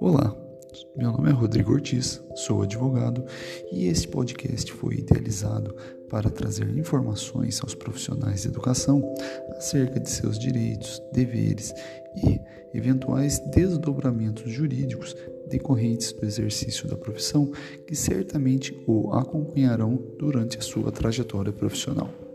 Olá, meu nome é Rodrigo Ortiz, sou advogado e esse podcast foi idealizado para trazer informações aos profissionais de educação acerca de seus direitos, deveres e eventuais desdobramentos jurídicos decorrentes do exercício da profissão que certamente o acompanharão durante a sua trajetória profissional.